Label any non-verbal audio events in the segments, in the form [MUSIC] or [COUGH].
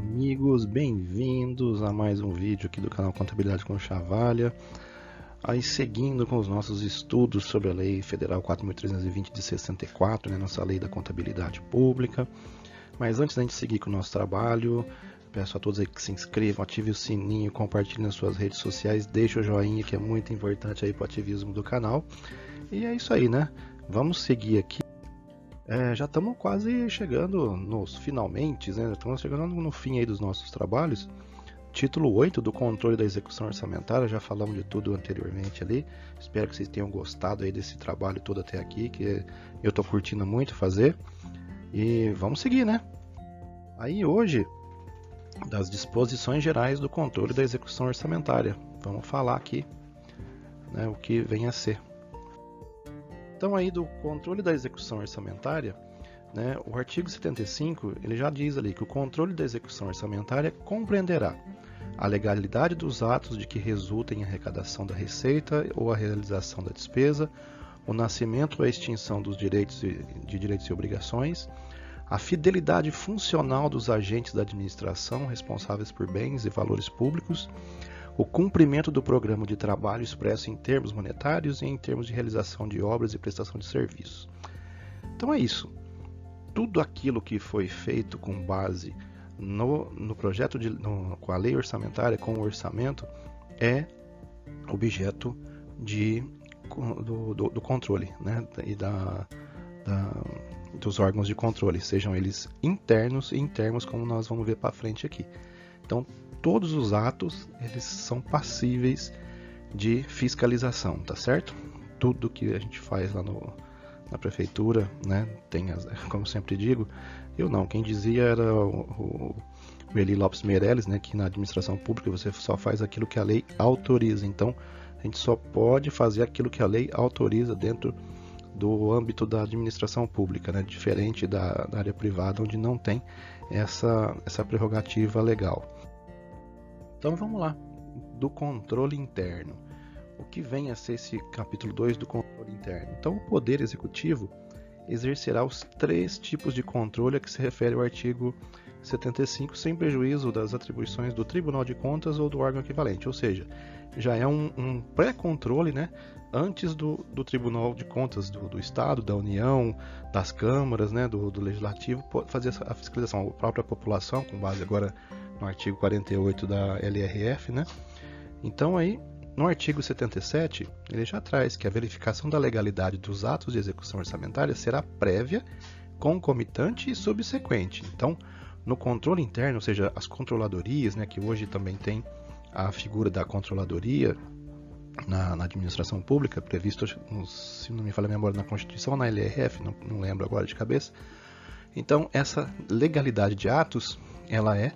amigos, bem-vindos a mais um vídeo aqui do canal Contabilidade com Chavalha. Aí seguindo com os nossos estudos sobre a Lei Federal 4.320 de 64, né, nossa Lei da Contabilidade Pública. Mas antes da gente seguir com o nosso trabalho, peço a todos aí que se inscrevam, ative o sininho, compartilhem nas suas redes sociais, deixe o joinha que é muito importante aí para o ativismo do canal. E é isso aí, né? Vamos seguir aqui é, já estamos quase chegando nos finalmente, né? Estamos chegando no fim aí dos nossos trabalhos. Título 8 do controle da execução orçamentária, já falamos de tudo anteriormente ali. Espero que vocês tenham gostado aí desse trabalho todo até aqui, que eu estou curtindo muito fazer. E vamos seguir, né? Aí hoje, das disposições gerais do controle da execução orçamentária. Vamos falar aqui né, o que vem a ser. Então aí do controle da execução orçamentária, né, o artigo 75 ele já diz ali que o controle da execução orçamentária compreenderá a legalidade dos atos de que resultem a arrecadação da receita ou a realização da despesa, o nascimento ou a extinção dos direitos de direitos e obrigações, a fidelidade funcional dos agentes da administração responsáveis por bens e valores públicos, o cumprimento do programa de trabalho expresso em termos monetários e em termos de realização de obras e prestação de serviços. Então é isso. Tudo aquilo que foi feito com base no, no projeto de, no, com a lei orçamentária, com o orçamento, é objeto de, do, do, do controle né? e da, da, dos órgãos de controle, sejam eles internos e internos, como nós vamos ver para frente aqui. Então, todos os atos eles são passíveis de fiscalização, tá certo? Tudo que a gente faz lá no, na prefeitura, né, tem, as, [LAUGHS] como sempre digo, eu não, quem dizia era o, o, Eli Lopes Meirelles, né, que na administração pública você só faz aquilo que a lei autoriza, então a gente só pode fazer aquilo que a lei autoriza dentro do âmbito da administração pública, né, diferente da, da área privada, onde não tem essa, essa prerrogativa legal. Então vamos lá, do controle interno. O que vem a ser esse capítulo 2 do controle interno? Então, o Poder Executivo exercerá os três tipos de controle a que se refere o artigo 75, sem prejuízo das atribuições do Tribunal de Contas ou do órgão equivalente. Ou seja, já é um, um pré-controle né, antes do, do, Tribunal de Contas do, do, Estado, da União, das câmaras, né, do, do Legislativo, fazer a fiscalização. A própria população, com base agora no artigo 48 da LRF, né? Então aí, no artigo 77, ele já traz que a verificação da legalidade dos atos de execução orçamentária será prévia, concomitante e subsequente. Então, no controle interno, ou seja, as controladorias, né, que hoje também tem a figura da controladoria na, na administração pública, previsto, se não me falha a memória, na Constituição, na LRF, não, não lembro agora de cabeça. Então, essa legalidade de atos, ela é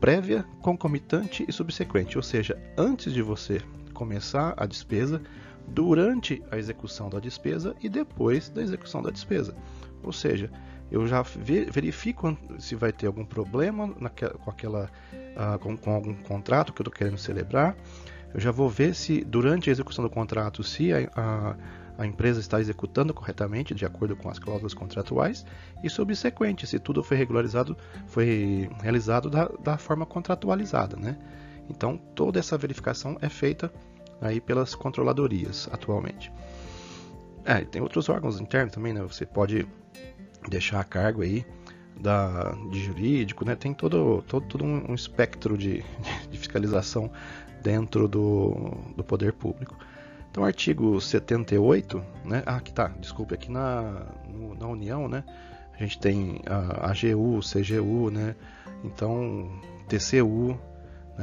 prévia, concomitante e subsequente, ou seja, antes de você começar a despesa, durante a execução da despesa e depois da execução da despesa. Ou seja, eu já verifico se vai ter algum problema naquela, com, aquela, com, com, algum contrato que eu estou querendo celebrar. Eu já vou ver se durante a execução do contrato, se a, a a empresa está executando corretamente de acordo com as cláusulas contratuais e subsequente, se tudo foi regularizado, foi realizado da, da forma contratualizada, né? Então toda essa verificação é feita aí pelas controladorias atualmente. É, tem outros órgãos internos também, né? Você pode deixar a cargo aí da, de jurídico, né? Tem todo, todo, todo um espectro de, [LAUGHS] de fiscalização dentro do, do poder público. Então, artigo 78, né? Ah, aqui tá, desculpe, aqui na, no, na União, né? A gente tem a AGU, CGU, né? Então, TCU?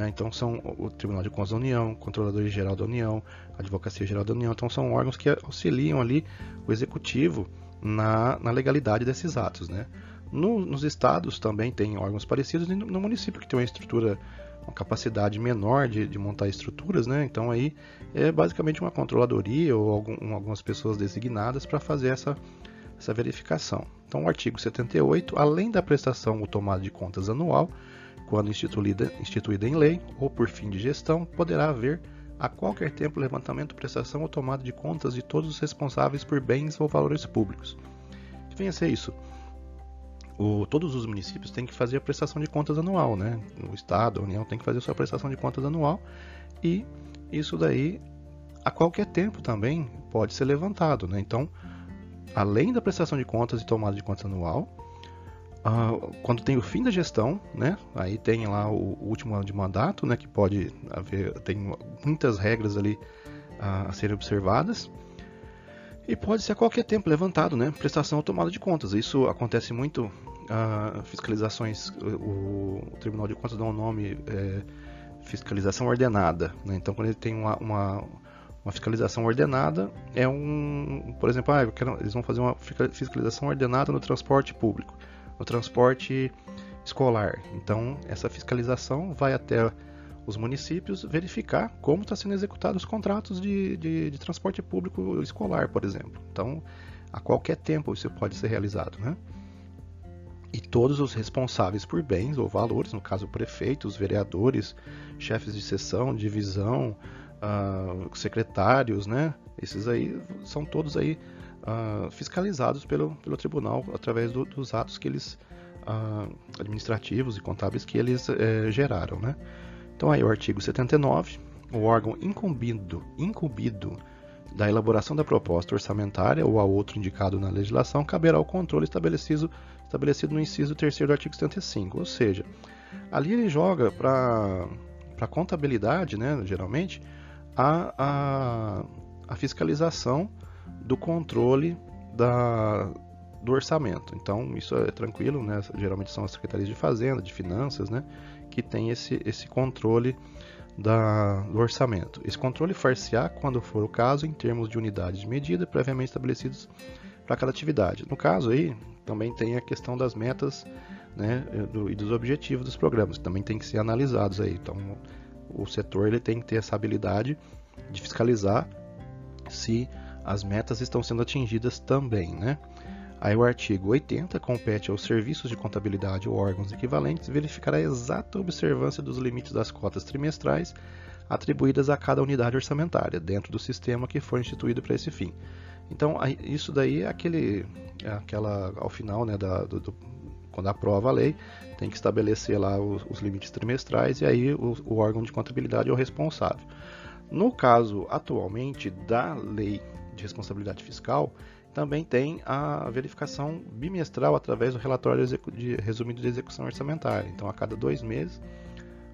Então, são o Tribunal de Contas da União, Controlador Geral da União, Advocacia Geral da União. Então, são órgãos que auxiliam ali o Executivo na, na legalidade desses atos, né? No, nos estados também tem órgãos parecidos e no, no município que tem uma estrutura uma capacidade menor de, de, montar estruturas, né? Então aí é basicamente uma controladoria ou algum, algumas pessoas designadas para fazer essa, essa verificação. Então o artigo 78, além da prestação ou tomada de contas anual, quando instituída, instituída em lei ou por fim de gestão, poderá haver a qualquer tempo levantamento, prestação ou tomada de contas de todos os responsáveis por bens ou valores públicos. Que venha a ser isso? o, todos os municípios têm que fazer a prestação de contas anual, né? O Estado, a União tem que fazer a sua prestação de contas anual e isso daí a qualquer tempo também pode ser levantado, né? Então, além da prestação de contas e tomada de contas anual, uh, quando tem o fim da gestão, né? Aí tem lá o, último ano de mandato, né? Que pode haver, tem muitas regras ali uh, a serem observadas. E pode ser a qualquer tempo levantado, né? Prestação ou tomada de contas. Isso acontece muito. Uh, fiscalizações, o, o, Tribunal de Contas dá um nome é, fiscalização ordenada. Né? Então, quando ele tem uma, uma, uma, fiscalização ordenada, é um, por exemplo, ah, quero, eles vão fazer uma fiscalização ordenada no transporte público, no transporte escolar. Então, essa fiscalização vai até os municípios verificar como está sendo executados os contratos de, de, de, transporte público escolar, por exemplo. Então, a qualquer tempo isso pode ser realizado, né? E todos os responsáveis por bens ou valores, no caso prefeitos, vereadores, chefes de seção, divisão, uh, secretários, né? Esses aí são todos aí uh, fiscalizados pelo, pelo tribunal através do, dos atos que eles uh, administrativos e contábeis que eles eh, geraram, né? Então aí o artigo 79, o órgão incumbido, incumbido da elaboração da proposta orçamentária ou a outro indicado na legislação caberá o controle estabelecido, estabelecido no inciso 3 do artigo 75. Ou seja, ali ele joga para a contabilidade, né, geralmente, a, a, a fiscalização do controle da, do orçamento. Então, isso é tranquilo, né? geralmente são as secretarias de Fazenda, de Finanças, né? que tem esse, esse controle da, do orçamento. Esse controle far-se-á, quando for o caso, em termos de unidades de medida previamente estabelecidos para cada atividade. No caso aí, também tem a questão das metas né, do, e dos objetivos dos programas, que também tem que ser analisados aí. Então, o setor ele tem que ter essa habilidade de fiscalizar se as metas estão sendo atingidas também, né? Aí o artigo 80 compete aos serviços de contabilidade ou órgãos equivalentes verificar a exata observância dos limites das cotas trimestrais atribuídas a cada unidade orçamentária dentro do sistema que for instituído para esse fim. Então isso daí é aquele, é aquela ao final, né, da, do, do, quando aprova a lei, tem que estabelecer lá os, os limites trimestrais e aí o, o órgão de contabilidade é o responsável. No caso atualmente da lei de responsabilidade fiscal, também tem a verificação bimestral através do relatório de resumido de execução orçamentária. Então, a cada dois meses,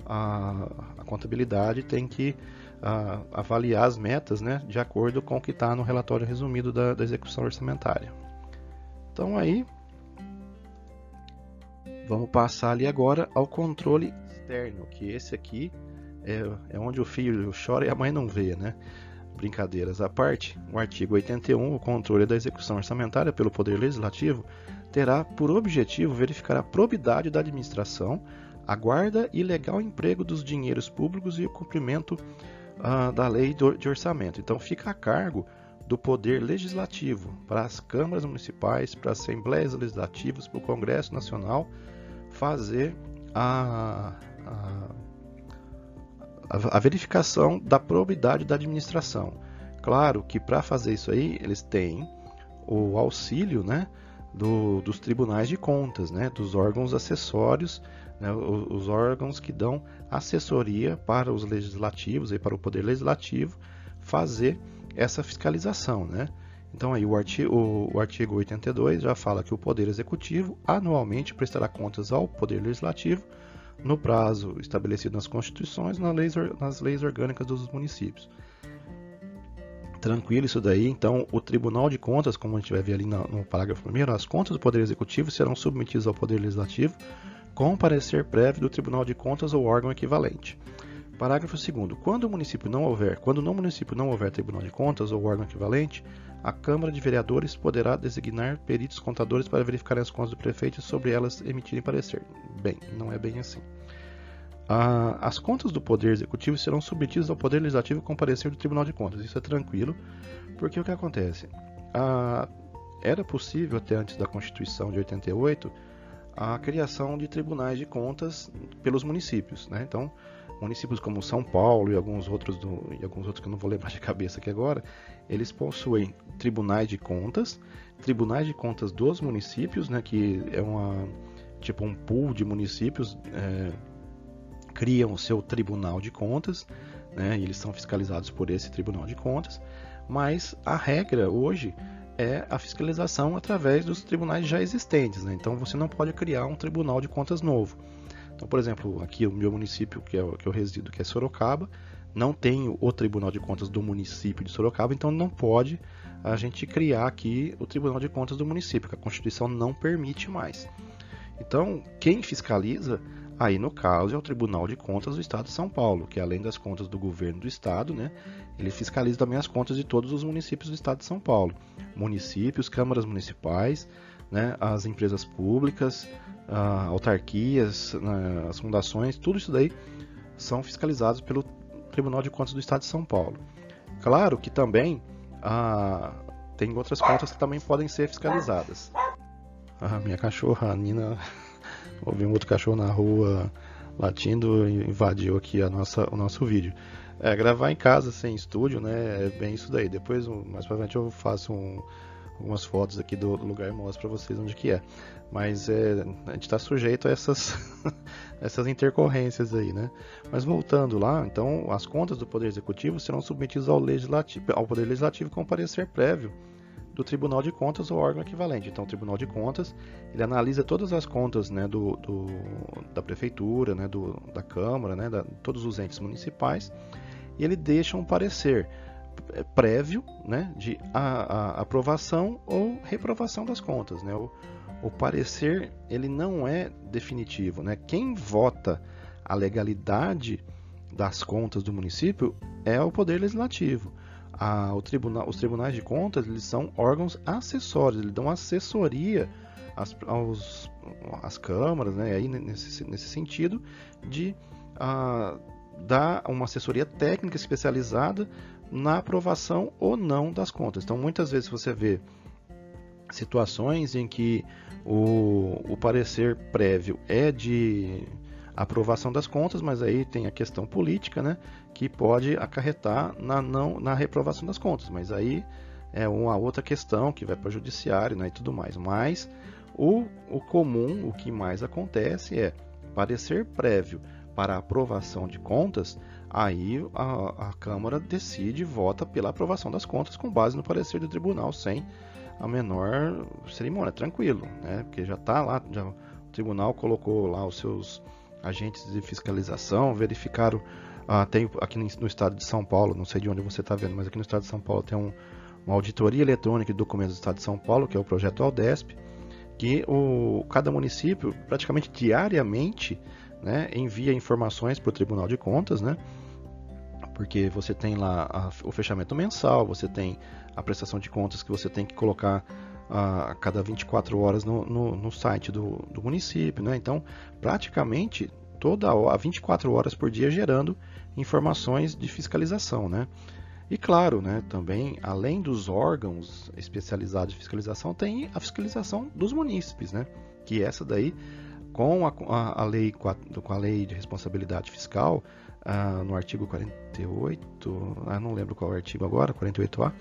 a, a contabilidade tem que a, avaliar as metas né, de acordo com o que está no relatório resumido da, da execução orçamentária. Então, aí, vamos passar ali agora ao controle externo, que esse aqui é, é onde o filho chora e a mãe não vê, né? Brincadeiras à parte, o artigo 81, o controle da execução orçamentária pelo Poder Legislativo, terá por objetivo verificar a probidade da administração, a guarda e legal emprego dos dinheiros públicos e o cumprimento uh, da lei de orçamento. Então, fica a cargo do Poder Legislativo para as câmaras municipais, para as assembleias legislativas, para o Congresso Nacional fazer a, a a, verificação da probidade da administração. Claro que para fazer isso aí, eles têm o auxílio né, do, dos tribunais de contas, né, dos órgãos acessórios, né, os, os, órgãos que dão assessoria para os legislativos e para o poder legislativo fazer essa fiscalização. Né? Então aí o artigo, o, o artigo 82 já fala que o Poder Executivo anualmente prestará contas ao Poder Legislativo no prazo estabelecido nas constituições nas leis, nas leis orgânicas dos municípios. Tranquilo isso daí, então o Tribunal de Contas, como a gente vai ver ali no, no parágrafo 1 as contas do Poder Executivo serão submetidas ao Poder Legislativo com parecer prévio do Tribunal de Contas ou órgão equivalente. Parágrafo 2 Quando o município não houver, quando no município não houver Tribunal de Contas ou órgão equivalente, a Câmara de Vereadores poderá designar peritos contadores para verificar as contas do prefeito e sobre elas emitirem parecer. Bem, não é bem assim. Ah, as contas do Poder Executivo serão submetidas ao Poder Legislativo com parecer do Tribunal de Contas. Isso é tranquilo, porque o que acontece? Ah, era possível, até antes da Constituição de 88, a criação de tribunais de contas pelos municípios. Né? Então, municípios como São Paulo e alguns outros do, e alguns outros que eu não vou lembrar de cabeça aqui agora, eles possuem tribunais de contas, tribunais de contas dos municípios, né, que é uma tipo um pool de municípios é, criam o seu tribunal de contas, né, e eles são fiscalizados por esse tribunal de contas, mas a regra hoje é a fiscalização através dos tribunais já existentes. Né? Então você não pode criar um tribunal de contas novo. Então, por exemplo, aqui o meu município, que é que eu resido, que é Sorocaba, não tem o Tribunal de Contas do município de Sorocaba, então não pode a gente criar aqui o Tribunal de Contas do município, que a Constituição não permite mais. Então, quem fiscaliza, aí no caso, é o Tribunal de Contas do Estado de São Paulo, que além das contas do governo do Estado, né, ele fiscaliza também as contas de todos os municípios do Estado de São Paulo. Municípios, câmaras municipais, né, as empresas públicas, uh, autarquias, uh, as fundações, tudo isso daí são fiscalizados pelo Tribunal de Contas do Estado de São Paulo. Claro que também uh, tem outras contas que também podem ser fiscalizadas. A minha cachorra, a Nina, [LAUGHS] ouvi um outro cachorro na rua latindo e invadiu aqui a nossa, o nosso vídeo. É, gravar em casa sem estúdio, né? É bem isso daí. Depois, mais pra frente, eu faço um, algumas fotos aqui do lugar e mostro para vocês onde que é. Mas é, a gente está sujeito a essas, [LAUGHS] essas intercorrências aí, né? Mas voltando lá, então as contas do Poder Executivo serão submetidas ao, legislativo, ao Poder Legislativo com parecer prévio do Tribunal de Contas ou órgão equivalente. Então, o Tribunal de Contas ele analisa todas as contas né, do, do da prefeitura, né, do, da Câmara, né, da, todos os entes municipais e ele deixa um parecer prévio né, de a, a aprovação ou reprovação das contas. Né? O, o parecer ele não é definitivo. Né? Quem vota a legalidade das contas do município é o Poder Legislativo. A, o os tribunais de contas eles são órgãos acessórios, eles dão assessoria às, câmaras, né? aí nesse, nesse sentido de uh, dar uma assessoria técnica especializada na aprovação ou não das contas. Então, muitas vezes você vê situações em que o, o parecer prévio é de aprovação das contas, mas aí tem a questão política, né, que pode acarretar na não na reprovação das contas, mas aí é uma outra questão que vai para o judiciário, né, e tudo mais. Mas o, o comum, o que mais acontece é parecer prévio para aprovação de contas, aí a, a Câmara decide e vota pela aprovação das contas com base no parecer do tribunal, sem a menor cerimônia, tranquilo, né? Porque já está lá, já, o tribunal colocou lá os seus agentes de fiscalização, verificaram, ah, tem aqui no, estado de São Paulo, não sei de onde você está vendo, mas aqui no estado de São Paulo tem um, uma auditoria eletrônica de documentos do estado de São Paulo, que é o projeto Aldesp, que o, cada município praticamente diariamente né, envia informações para o Tribunal de Contas, né, porque você tem lá a, o fechamento mensal, você tem a prestação de contas que você tem que colocar a, a cada 24 horas no, no, no site do, do, município, né? Então, praticamente toda a 24 horas por dia gerando informações de fiscalização, né? E claro, né, também além dos órgãos especializados de fiscalização, tem a fiscalização dos munícipes, né? Que essa daí com a, a, a, lei, com a lei de responsabilidade fiscal, ah, no artigo 48, ah, não lembro qual é artigo agora, 48A,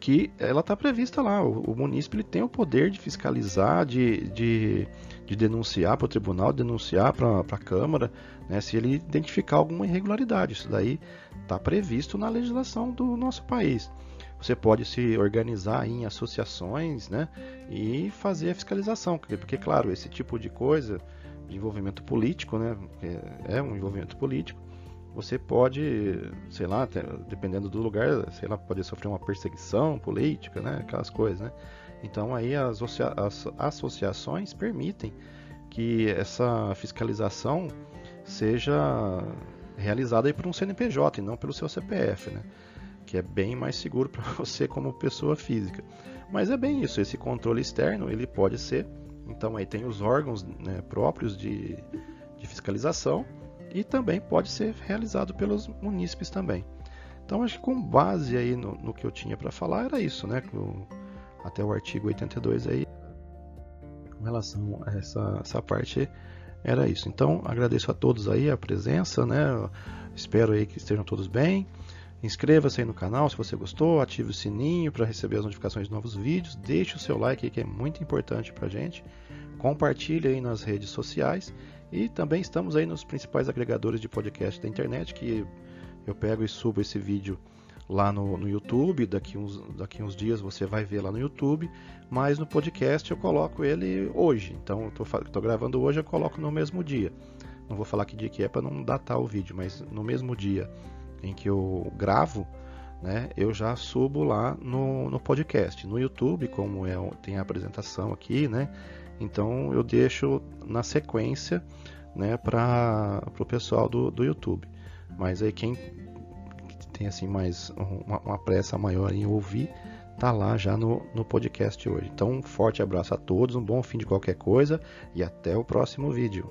que ela está prevista lá. O, o município ele tem o poder de fiscalizar, de, de, de denunciar para o tribunal, denunciar para a Câmara, né, se ele identificar alguma irregularidade. Isso daí está previsto na legislação do nosso país. Você pode se organizar em associações né, e fazer a fiscalização, porque, claro, esse tipo de coisa, de envolvimento político, né, é um envolvimento político, você pode, sei lá, dependendo do lugar, sei lá, pode sofrer uma perseguição política, né, aquelas coisas, né. Então aí as, as associações permitem que essa fiscalização seja realizada aí por um CNPJ e não pelo seu CPF, né que é bem mais seguro [LAUGHS] para você como pessoa física. Mas é bem isso, esse controle externo ele pode ser, então aí tem os órgãos né, próprios de, de fiscalização e também pode ser realizado pelos munícipes também. Então acho que com base aí no, no que eu tinha para falar era isso, né? até o artigo 82 aí com relação a essa, essa parte era isso. Então agradeço a todos aí a presença, né? Espero aí que estejam todos bem. Inscreva-se aí no canal se você gostou, ative o sininho para receber as notificações de novos vídeos, deixe o seu like aí que é muito importante para gente, compartilhe aí nas redes sociais e também estamos aí nos principais agregadores de podcast da internet que eu pego e subo esse vídeo lá no, no YouTube, daqui uns, daqui uns dias você vai ver lá no YouTube, mas no podcast eu coloco ele hoje, então estou gravando hoje eu coloco no mesmo dia. Não vou falar que dia que é para não datar o vídeo, mas no mesmo dia em que eu gravo, né, eu já subo lá no, no podcast. No YouTube, como é, tem a apresentação aqui, né, então eu deixo na sequência né, para o pessoal do, do YouTube. Mas aí quem tem assim mais uma, uma pressa maior em ouvir, tá lá já no, no podcast hoje. Então, um forte abraço a todos, um bom fim de qualquer coisa e até o próximo vídeo.